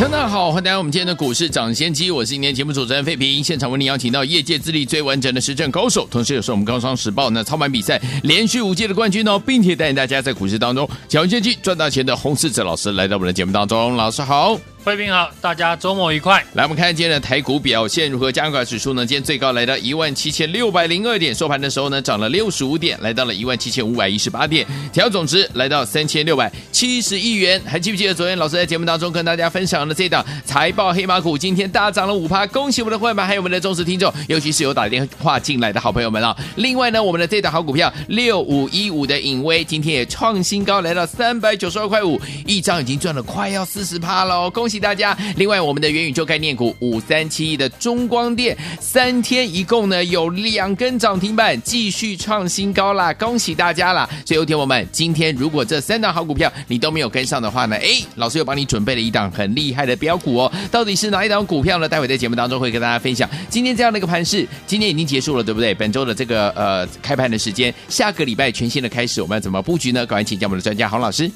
大家好，欢迎来到我们今天的股市涨先机，我是今天节目主持人费平，现场为您邀请到业界资历最完整的实战高手，同时也是我们高商时报那操盘比赛连续五届的冠军哦，并且带领大家在股市当中抢先机赚大钱的洪士哲老师来到我们的节目当中，老师好。费平好，大家周末愉快。来，我们看今天的台股表现如何？加权指数呢？今天最高来到一万七千六百零二点，收盘的时候呢，涨了六十五点，来到了一万七千五百一十八点，调总值来到三千六百七十亿元。还记不记得昨天老师在节目当中跟大家分享的这档财报黑马股，今天大涨了五趴，恭喜我们的会员们，还有我们的忠实听众，尤其是有打电话进来的好朋友们啊、另外呢，我们的这档好股票六五一五的影威，今天也创新高，来到三百九十二块五，一张已经赚了快要四十趴了，恭喜大家！另外，我们的元宇宙概念股五三七一的中光电，三天一共呢有两根涨停板，继续创新高啦！恭喜大家啦！所以，有天我们今天如果这三档好股票你都没有跟上的话呢，哎，老师又帮你准备了一档很厉害的标股哦。到底是哪一档股票呢？待会在节目当中会跟大家分享。今天这样的一个盘势，今天已经结束了，对不对？本周的这个呃开盘的时间，下个礼拜全新的开始，我们要怎么布局呢？赶快请教我们的专家洪老师。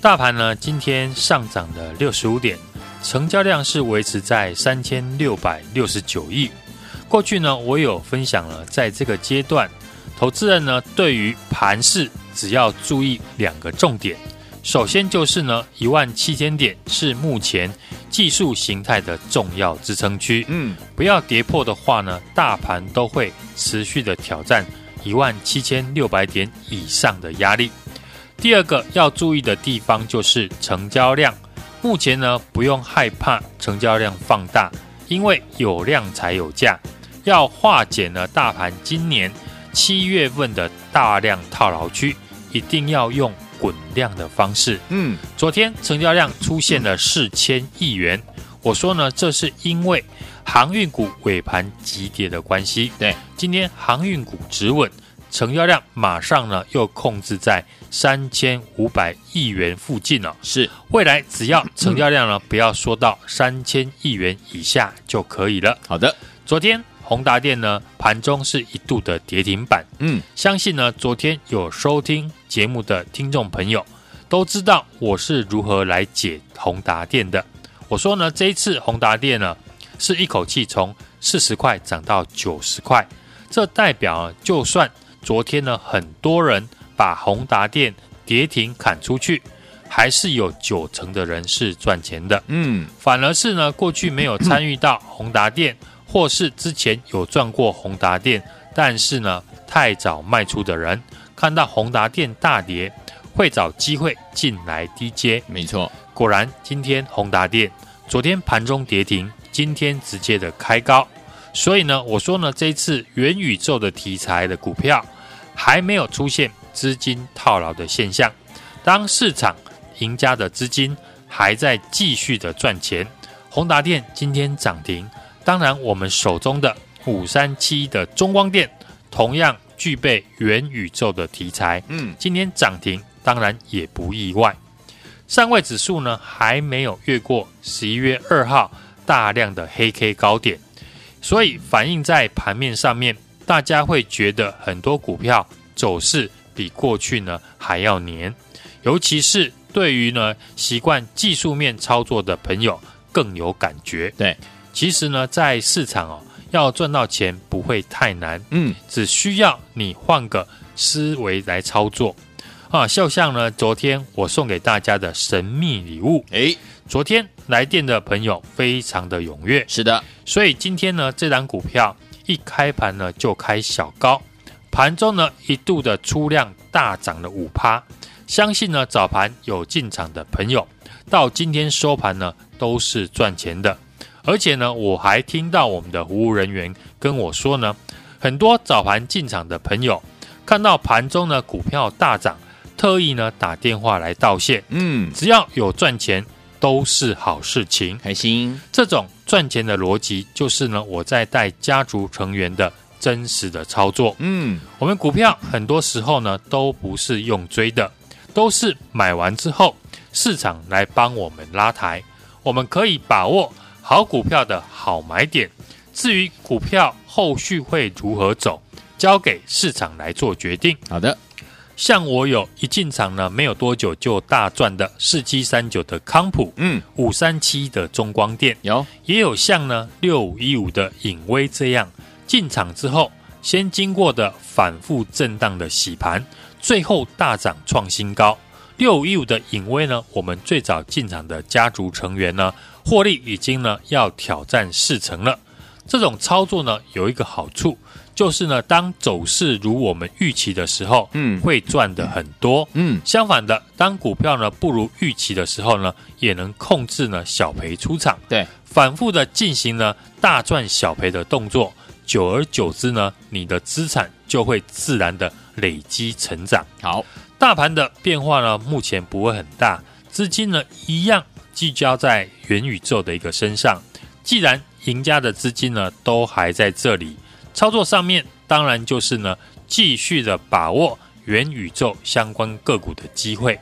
大盘呢，今天上涨了六十五点。成交量是维持在三千六百六十九亿。过去呢，我有分享了，在这个阶段，投资人呢对于盘势只要注意两个重点。首先就是呢，一万七千点是目前技术形态的重要支撑区。嗯，不要跌破的话呢，大盘都会持续的挑战一万七千六百点以上的压力。第二个要注意的地方就是成交量。目前呢，不用害怕成交量放大，因为有量才有价。要化解呢，大盘今年七月份的大量套牢区，一定要用滚量的方式。嗯，昨天成交量出现了四千亿元，我说呢，这是因为航运股尾盘急跌的关系。对，今天航运股止稳。成交量马上呢又控制在三千五百亿元附近了。是，未来只要成交量呢不要缩到三千亿元以下就可以了。好的，昨天宏达电呢盘中是一度的跌停板。嗯，相信呢昨天有收听节目的听众朋友都知道我是如何来解宏达电的。我说呢这一次宏达电呢是一口气从四十块涨到九十块，这代表就算。昨天呢，很多人把宏达电跌停砍出去，还是有九成的人是赚钱的。嗯，反而是呢，过去没有参与到宏达电，或是之前有赚过宏达电，但是呢太早卖出的人，看到宏达电大跌，会找机会进来低接。没错，果然今天宏达电昨天盘中跌停，今天直接的开高。所以呢，我说呢，这一次元宇宙的题材的股票。还没有出现资金套牢的现象，当市场赢家的资金还在继续的赚钱，宏达电今天涨停，当然我们手中的五三七的中光电同样具备元宇宙的题材，嗯，今天涨停当然也不意外。上位指数呢还没有越过十一月二号大量的黑 K 高点，所以反映在盘面上面。大家会觉得很多股票走势比过去呢还要黏，尤其是对于呢习惯技术面操作的朋友更有感觉。对，其实呢在市场哦要赚到钱不会太难，嗯，只需要你换个思维来操作。啊。就像呢昨天我送给大家的神秘礼物，诶，昨天来电的朋友非常的踊跃，是的，所以今天呢这档股票。一开盘呢就开小高，盘中呢一度的出量大涨了五趴，相信呢早盘有进场的朋友，到今天收盘呢都是赚钱的，而且呢我还听到我们的服务人员跟我说呢，很多早盘进场的朋友看到盘中呢股票大涨，特意呢打电话来道谢，嗯，只要有赚钱都是好事情，开心。这种。赚钱的逻辑就是呢，我在带家族成员的真实的操作。嗯，我们股票很多时候呢都不是用追的，都是买完之后市场来帮我们拉抬，我们可以把握好股票的好买点。至于股票后续会如何走，交给市场来做决定。好的，像我有一进场呢，没有多久就大赚的四七三九的康普，嗯，五三七的中光电，有也有像呢六五一五的影威这样进场之后，先经过的反复震荡的洗盘，最后大涨创新高。六五一五的影威呢，我们最早进场的家族成员呢，获利已经呢要挑战四成了。这种操作呢，有一个好处，就是呢，当走势如我们预期的时候，嗯会赚得很多。嗯，相反的，当股票呢不如预期的时候呢，也能控制呢小赔出场。对，反复的进行呢大赚小赔的动作，久而久之呢，你的资产就会自然的累积成长。好，大盘的变化呢，目前不会很大，资金呢一样聚焦在元宇宙的一个身上。既然赢家的资金呢都还在这里，操作上面当然就是呢继续的把握元宇宙相关个股的机会。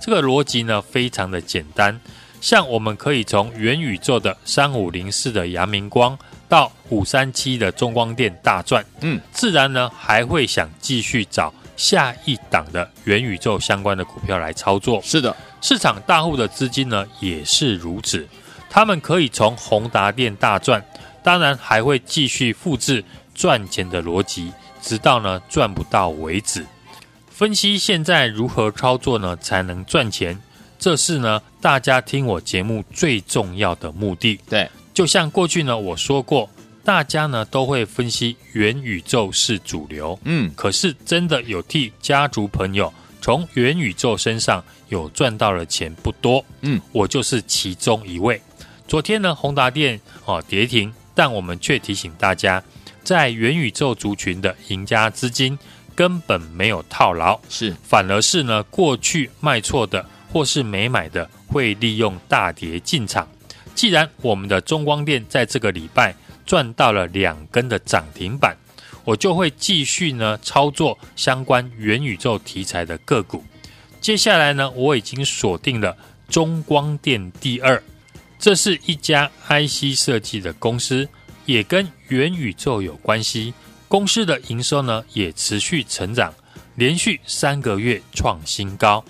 这个逻辑呢非常的简单，像我们可以从元宇宙的三五零四的阳明光到五三七的中光电大赚，嗯，自然呢还会想继续找下一档的元宇宙相关的股票来操作。是的，市场大户的资金呢也是如此。他们可以从宏达电大赚，当然还会继续复制赚钱的逻辑，直到呢赚不到为止。分析现在如何操作呢才能赚钱？这是呢大家听我节目最重要的目的。对，就像过去呢我说过，大家呢都会分析元宇宙是主流，嗯，可是真的有替家族朋友从元宇宙身上有赚到的钱不多，嗯，我就是其中一位。昨天呢，宏达电哦跌停，但我们却提醒大家，在元宇宙族群的赢家资金根本没有套牢，是，反而是呢过去卖错的或是没买的，会利用大跌进场。既然我们的中光电在这个礼拜赚到了两根的涨停板，我就会继续呢操作相关元宇宙题材的个股。接下来呢，我已经锁定了中光电第二。这是一家 IC 设计的公司，也跟元宇宙有关系。公司的营收呢也持续成长，连续三个月创新高。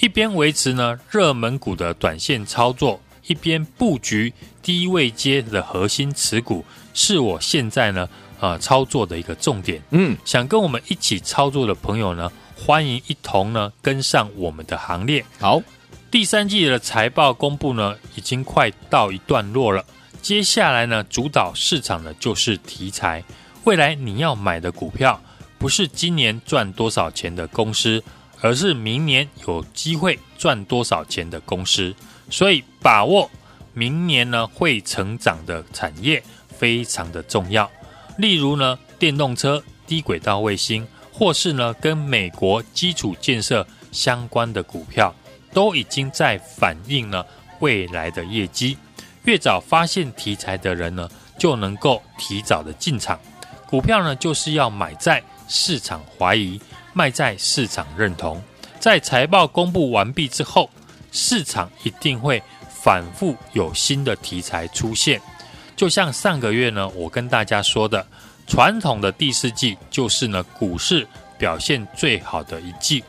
一边维持呢热门股的短线操作，一边布局低位接的核心持股，是我现在呢呃操作的一个重点。嗯，想跟我们一起操作的朋友呢，欢迎一同呢跟上我们的行列。好。第三季的财报公布呢，已经快到一段落了。接下来呢，主导市场的就是题材。未来你要买的股票，不是今年赚多少钱的公司，而是明年有机会赚多少钱的公司。所以，把握明年呢会成长的产业非常的重要。例如呢，电动车、低轨道卫星，或是呢跟美国基础建设相关的股票。都已经在反映了未来的业绩，越早发现题材的人呢，就能够提早的进场。股票呢，就是要买在市场怀疑，卖在市场认同。在财报公布完毕之后，市场一定会反复有新的题材出现。就像上个月呢，我跟大家说的，传统的第四季就是呢，股市表现最好的一季。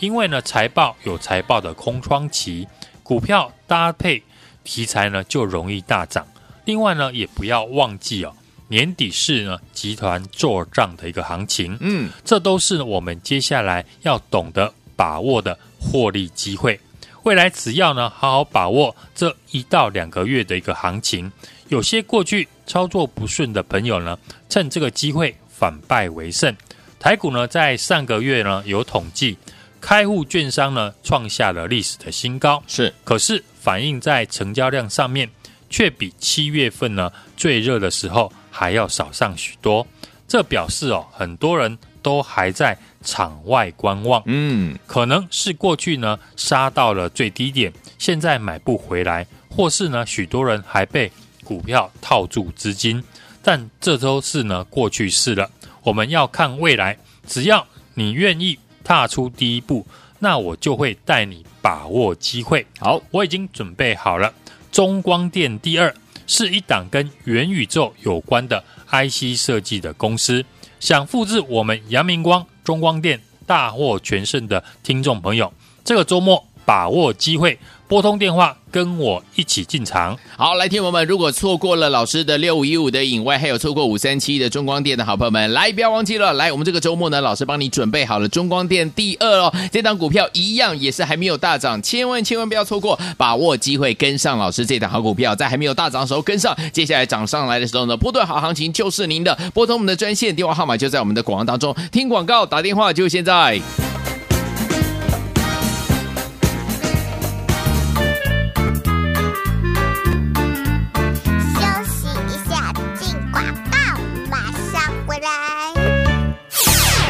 因为呢，财报有财报的空窗期，股票搭配题材呢就容易大涨。另外呢，也不要忘记哦，年底是呢集团做账的一个行情，嗯，这都是我们接下来要懂得把握的获利机会。未来只要呢好好把握这一到两个月的一个行情，有些过去操作不顺的朋友呢，趁这个机会反败为胜。台股呢在上个月呢有统计。开户券商呢创下了历史的新高，是，可是反映在成交量上面，却比七月份呢最热的时候还要少上许多。这表示哦，很多人都还在场外观望，嗯，可能是过去呢杀到了最低点，现在买不回来，或是呢许多人还被股票套住资金，但这都是呢过去式了。我们要看未来，只要你愿意踏出第一步，那我就会带你把握机会。好，我已经准备好了。中光电第二是一档跟元宇宙有关的 IC 设计的公司，想复制我们阳明光、中光电大获全胜的听众朋友，这个周末把握机会。拨通电话，跟我一起进场。好，来，听友们，如果错过了老师的六五一五的影外，还有错过五三七的中光电的好朋友们，来，不要忘记了，来，我们这个周末呢，老师帮你准备好了中光电第二哦。这档股票一样也是还没有大涨，千万千万不要错过，把握机会跟上老师这档好股票，在还没有大涨的时候跟上，接下来涨上来的时候呢，波段好行情就是您的。拨通我们的专线电话号码就在我们的广告当中，听广告打电话就现在。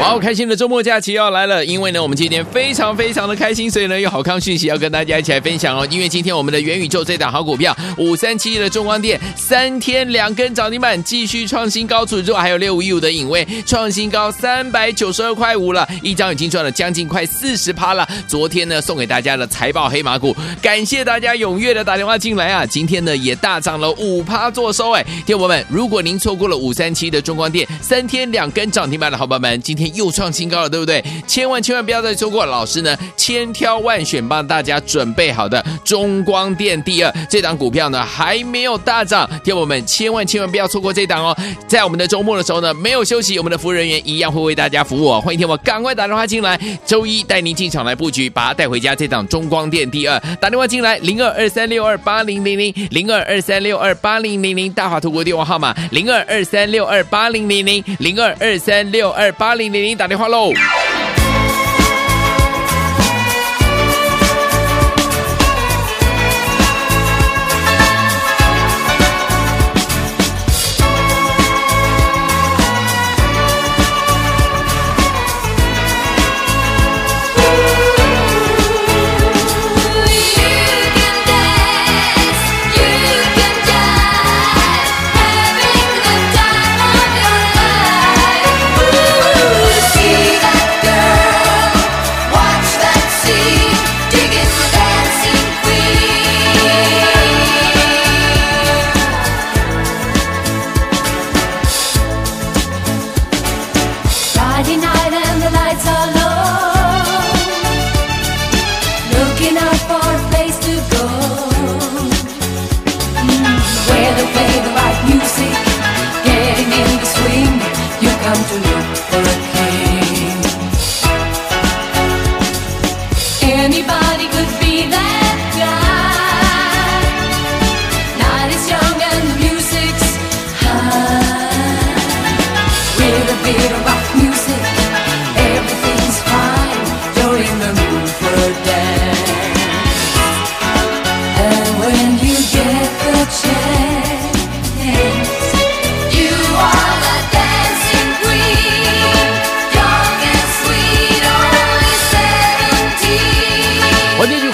好开心的周末假期要来了，因为呢，我们今天非常非常的开心，所以呢，有好康讯息要跟大家一起来分享哦。因为今天我们的元宇宙这档好股票五三七一的中光电三天两根涨停板，继续创新高，除此之外还有六五一五的影位创新高三百九十二块五了，一张已经赚了将近快四十趴了。昨天呢，送给大家的财报黑马股，感谢大家踊跃的打电话进来啊！今天呢，也大涨了五趴做收哎，听友们，如果您错过了五三七的中光电三天两根涨停板的好朋友们，今天。又创新高了，对不对？千万千万不要再错过，老师呢千挑万选帮大家准备好的中光电第二这档股票呢还没有大涨，听我们千万千万不要错过这档哦！在我们的周末的时候呢，没有休息，我们的服务人员一样会为大家服务哦。欢迎听我赶快打电话进来，周一带您进场来布局，把它带回家。这档中光电第二，打电话进来零二二三六二八零零零零二二三六二八零零零大华图国电话号码零二二三六二八零零零零二二三六二八零零零。打电话喽！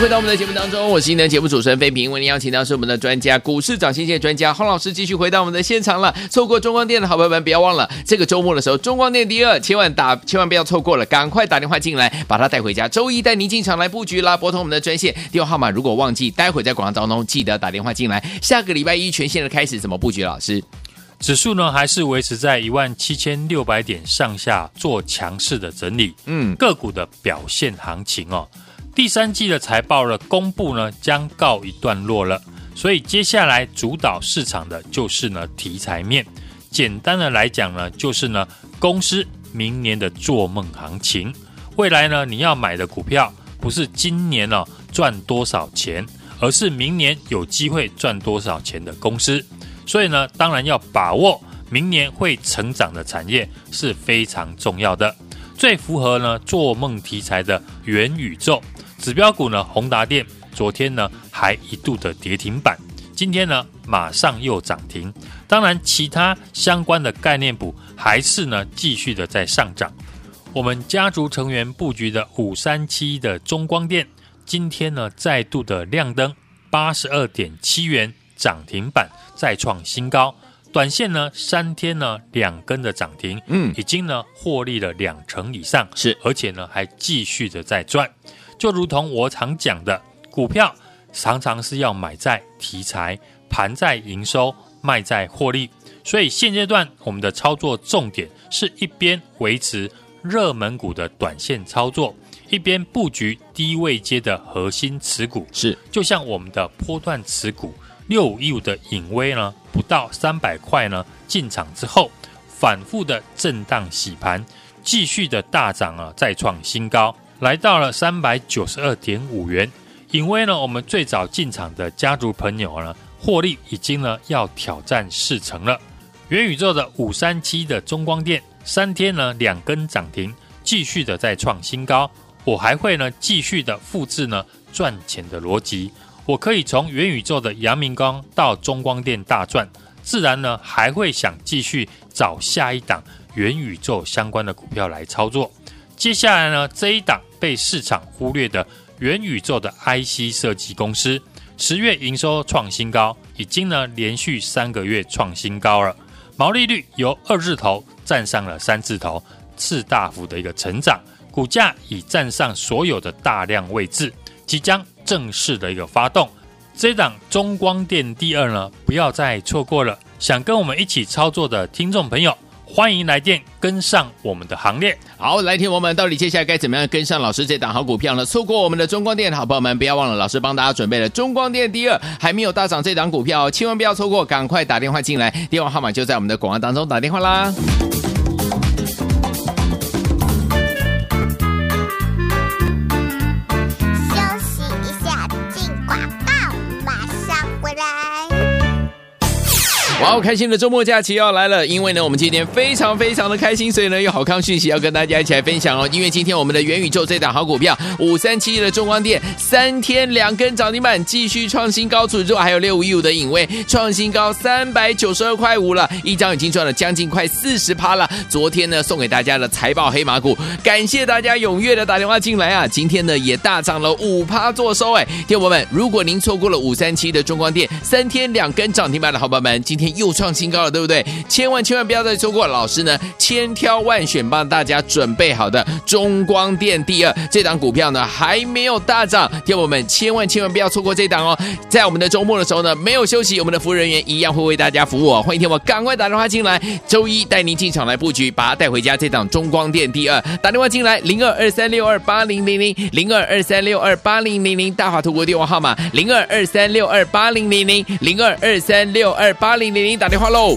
回到我们的节目当中，我是今天的节目主持人飞平，为您邀请到是我们的专家，股市涨先机专家洪老师，继续回到我们的现场了。错过中光电的好朋友们，不要忘了这个周末的时候，中光电第二，千万打，千万不要错过了，赶快打电话进来，把它带回家。周一带您进场来布局啦，拨通我们的专线电话号码，如果忘记，待会在广告当中记得打电话进来。下个礼拜一全线的开始，怎么布局？老师，指数呢还是维持在一万七千六百点上下做强势的整理，嗯，个股的表现行情哦。第三季的财报的公布呢，将告一段落了，所以接下来主导市场的就是呢题材面。简单的来讲呢，就是呢公司明年的做梦行情。未来呢你要买的股票不是今年呢赚多少钱，而是明年有机会赚多少钱的公司。所以呢，当然要把握明年会成长的产业是非常重要的。最符合呢做梦题材的元宇宙。指标股呢，宏达电昨天呢还一度的跌停板，今天呢马上又涨停。当然，其他相关的概念股还是呢继续的在上涨。我们家族成员布局的五三七的中光电，今天呢再度的亮灯，八十二点七元涨停板再创新高。短线呢三天呢两根的涨停，嗯已经呢获利了两成以上，是而且呢还继续的在赚。就如同我常讲的，股票常常是要买在题材，盘在营收，卖在获利。所以现阶段我们的操作重点是一边维持热门股的短线操作，一边布局低位阶的核心持股。是就像我们的波段持股六五一五的颖崴呢，不到三百块呢进场之后，反复的震荡洗盘，继续的大涨啊，再创新高，来到了三百九十二点五元。颖崴呢，我们最早进场的家族朋友呢，获利已经呢要挑战四成了。元宇宙的五三七的中光电，三天呢两根涨停，继续的在创新高。我还会呢继续的复制呢赚钱的逻辑，我可以从元宇宙的阳明光到中光电大赚，自然呢还会想继续找下一档元宇宙相关的股票来操作。接下来呢这一档被市场忽略的元宇宙的 IC 设计公司，十月营收创新高，已经呢连续三个月创新高了。毛利率由二字头站上了三字头，次大幅的一个成长，股价已站上所有的大量位置，即将正式的一个发动。这档中光电第二呢，不要再错过了。想跟我们一起操作的听众朋友，欢迎来电跟上我们的行列。好，来听我们到底接下来该怎么样跟上老师这档好股票呢？错过我们的中光电好朋友们，不要忘了老师帮大家准备了中光电第二还没有大涨这档股票，千万不要错过，赶快打电话进来，电话号码就在我们的广告当中，打电话啦。好，开心的周末假期要来了！因为呢，我们今天非常非常的开心，所以呢，有好康讯息要跟大家一起来分享哦。因为今天我们的元宇宙这档好股票五三七的中光电三天两根涨停板，继续创新高，除此之外还有六五一五的影位创新高三百九十二块五了，一张已经赚了将近快四十趴了。昨天呢，送给大家的财报黑马股，感谢大家踊跃的打电话进来啊！今天呢，也大涨了五趴做收哎，听友们，如果您错过了五三七的中光电三天两根涨停板的好朋友们，今天。又创新高了，对不对？千万千万不要再错过老师呢，千挑万选帮大家准备好的中光电第二这档股票呢，还没有大涨，听我们千万千万不要错过这档哦。在我们的周末的时候呢，没有休息，我们的服务人员一样会为大家服务哦。欢迎听我赶快打电话进来，周一带您进场来布局，把它带回家。这档中光电第二，打电话进来零二二三六二八零零零零二二三六二八零零零大华图国电话号码零二二三六二八零零零零二二三六二八零零零打电话喽。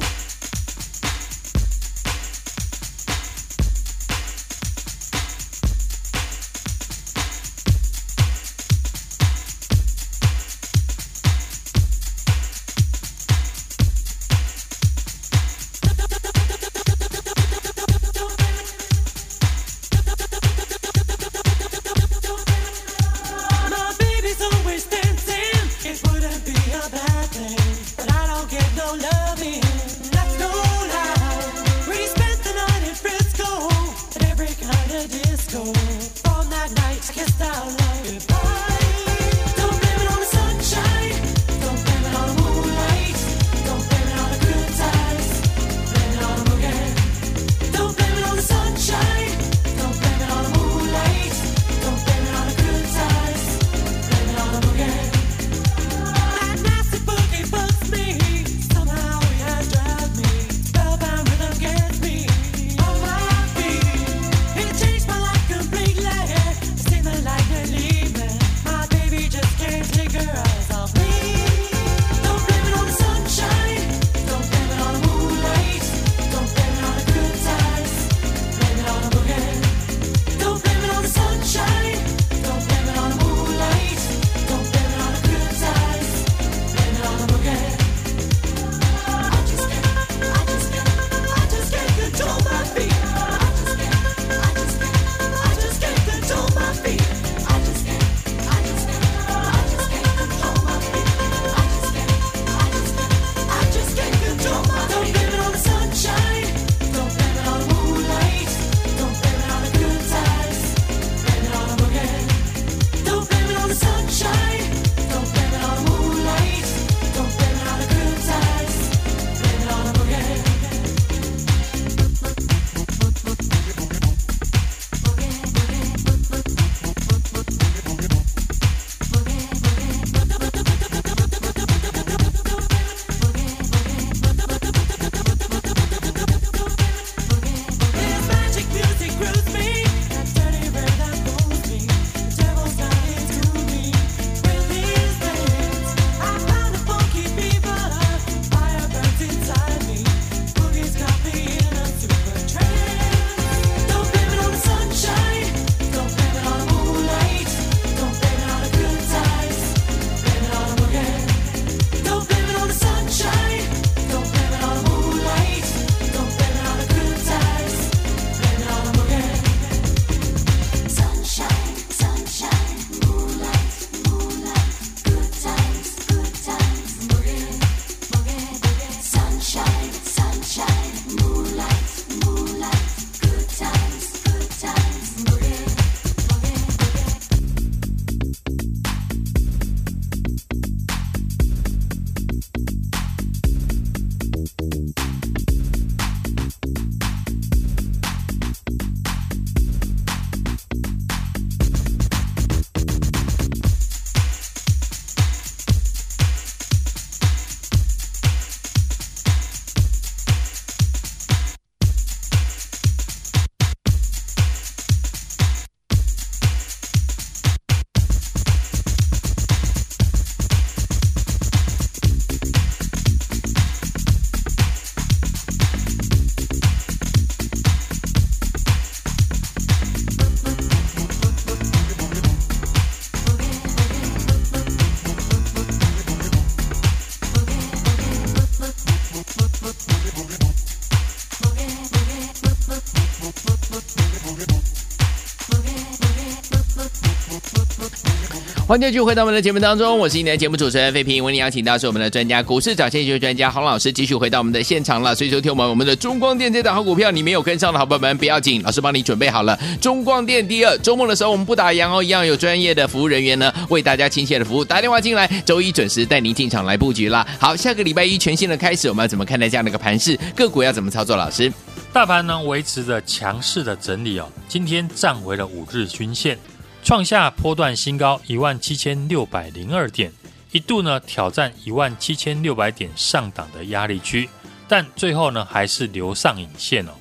欢迎继续回到我们的节目当中，我是你的节目主持人费平。为您邀请到是我们的专家，股市涨先机专家洪老师，继续回到我们的现场了。所以说，听我们我们的中光电这档好股票，你没有跟上的好朋友们不要紧，老师帮你准备好了。中光电第二，周末的时候我们不打烊哦，一样有专业的服务人员呢为大家亲切的服务，打电话进来，周一准时带您进场来布局啦。好，下个礼拜一全新的开始，我们要怎么看待这样的一个盘势？个股要怎么操作？老师，大盘呢维持着强势的整理哦，今天站回了五日均线。创下波段新高一万七千六百零二点，一度呢挑战一万七千六百点上档的压力区，但最后呢还是留上影线哦。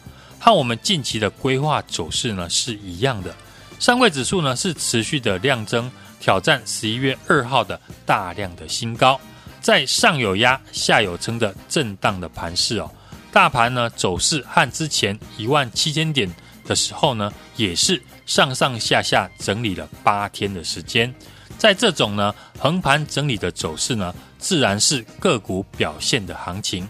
和我们近期的规划走势呢是一样的，上柜指数呢是持续的量增，挑战十一月二号的大量的新高，在上有压下有撑的震荡的盘势哦。大盘呢走势和之前一万七千点的时候呢也是。上上下下整理了八天的时间，在这种呢横盘整理的走势呢，自然是个股表现的行情，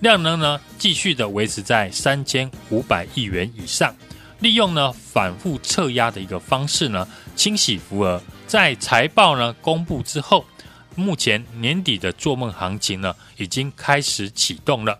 量能呢继续的维持在三千五百亿元以上，利用呢反复测压的一个方式呢清洗浮额，在财报呢公布之后，目前年底的做梦行情呢已经开始启动了。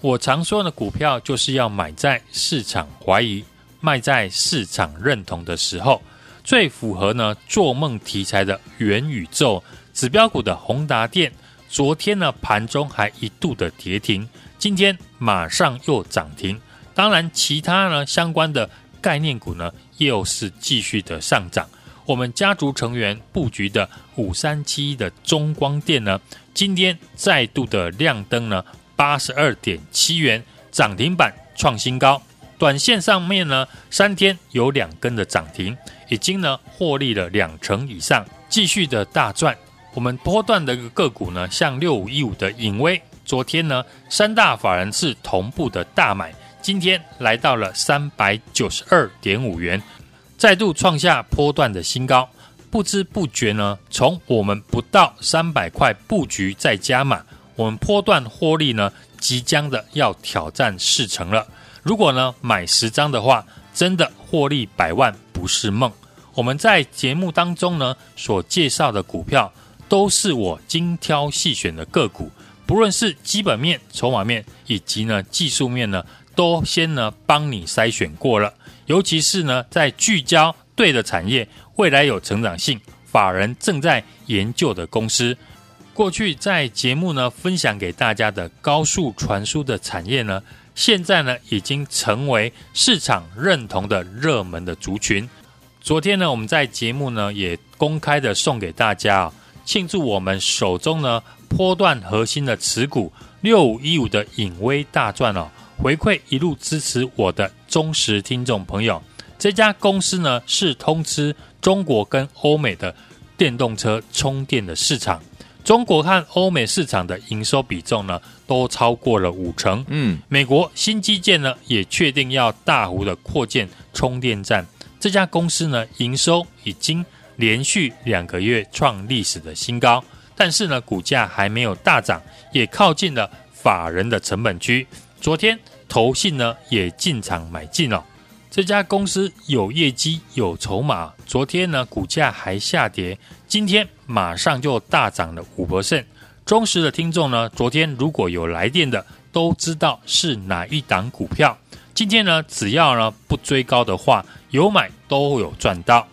我常说的股票就是要买在市场怀疑。卖在市场认同的时候，最符合呢做梦题材的元宇宙指标股的宏达电，昨天呢盘中还一度的跌停，今天马上又涨停。当然，其他呢相关的概念股呢又是继续的上涨。我们家族成员布局的五三七一的中光电呢，今天再度的亮灯呢八十二点七元涨停板创新高。短线上面呢，三天有两根的涨停，已经呢获利了两成以上，继续的大赚。我们波段的个股呢，像六五一五的影威，昨天呢三大法人是同步的大买，今天来到了三百九十二点五元，再度创下波段的新高。不知不觉呢，从我们不到三百块布局再加码，我们波段获利呢，即将的要挑战四成了。如果呢买十张的话，真的获利百万不是梦。我们在节目当中呢所介绍的股票，都是我精挑细选的个股，不论是基本面、筹码面以及呢技术面呢，都先呢帮你筛选过了。尤其是呢在聚焦对的产业，未来有成长性，法人正在研究的公司，过去在节目呢分享给大家的高速传输的产业呢。现在呢，已经成为市场认同的热门的族群。昨天呢，我们在节目呢也公开的送给大家啊，庆祝我们手中呢波段核心的持股六五一五的颖崴大赚哦，回馈一路支持我的忠实听众朋友。这家公司呢是通吃中国跟欧美的电动车充电的市场。中国和欧美市场的营收比重呢，都超过了五成。嗯，美国新基建呢，也确定要大幅的扩建充电站。这家公司呢，营收已经连续两个月创历史的新高，但是呢，股价还没有大涨，也靠近了法人的成本区。昨天投信呢，也进场买进了。这家公司有业绩有筹码，昨天呢股价还下跌，今天马上就大涨了五%。忠实的听众呢，昨天如果有来电的，都知道是哪一档股票。今天呢，只要呢不追高的话，有买都有赚到。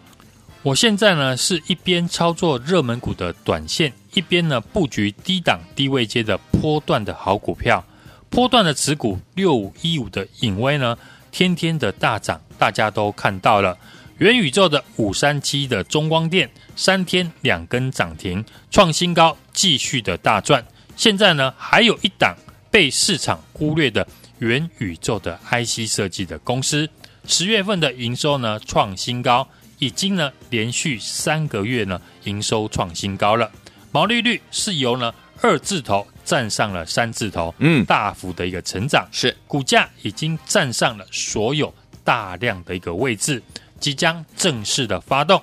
我现在呢是一边操作热门股的短线，一边呢布局低档低位阶的波段的好股票。波段的持股六五一五的颖崴呢。天天的大涨，大家都看到了。元宇宙的五三七的中光电，三天两根涨停，创新高，继续的大赚。现在呢，还有一档被市场忽略的元宇宙的 IC 设计的公司，十月份的营收呢创新高，已经呢连续三个月呢营收创新高了，毛利率是由呢二字头。站上了三字头，嗯，大幅的一个成长，是股价已经站上了所有大量的一个位置，即将正式的发动。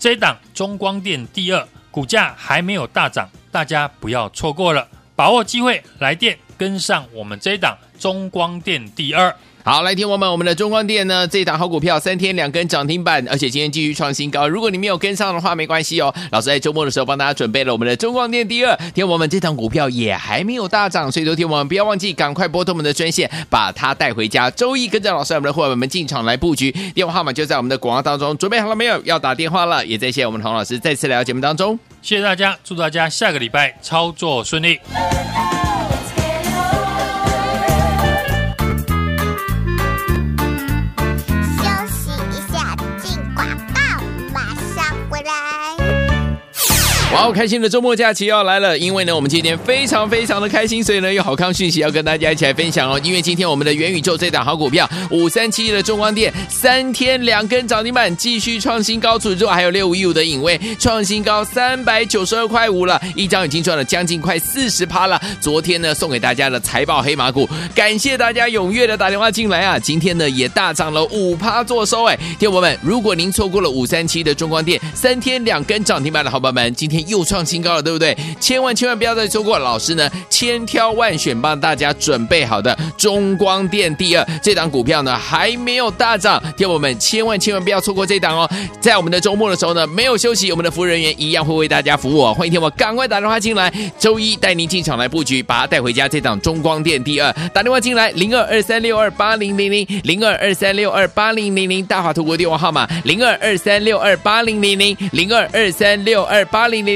这一档中光电第二，股价还没有大涨，大家不要错过了，把握机会来电跟上我们这一档中光电第二。好，来听我们我们的中光电呢，这档好股票三天两根涨停板，而且今天继续创新高。如果你没有跟上的话，没关系哦。老师在周末的时候帮大家准备了我们的中光电第二，天我们这档股票也还没有大涨，所以昨天我们不要忘记赶快拨通我们的专线，把它带回家。周一跟着老师我们的伙伴们进场来布局，电话号码就在我们的广告当中。准备好了没有？要打电话了，也再谢谢我们的洪老师再次来到节目当中，谢谢大家，祝大家下个礼拜操作顺利。好开心的周末假期要来了，因为呢，我们今天非常非常的开心，所以呢，有好康讯息要跟大家一起来分享哦。因为今天我们的元宇宙这档好股票五三七一的中光电三天两根涨停板，继续创新高，除此之外还有六五一五的影威创新高三百九十二块五了，一张已经赚了将近快四十趴了。昨天呢，送给大家的财报黑马股，感谢大家踊跃的打电话进来啊！今天呢，也大涨了五趴做收哎，听友们，如果您错过了五三七的中光电三天两根涨停板的好朋友们，今天。又创新高了，对不对？千万千万不要再错过，老师呢千挑万选帮大家准备好的中光电第二这档股票呢还没有大涨，听我们千万千万不要错过这档哦！在我们的周末的时候呢，没有休息，我们的服务人员一样会为大家服务哦。欢迎听我赶快打电话进来，周一带您进场来布局，把它带回家。这档中光电第二，打电话进来零二二三六二八零零零零二二三六二八零零零大华图国电话号码零二二三六二八零零零零二二三六二八零零。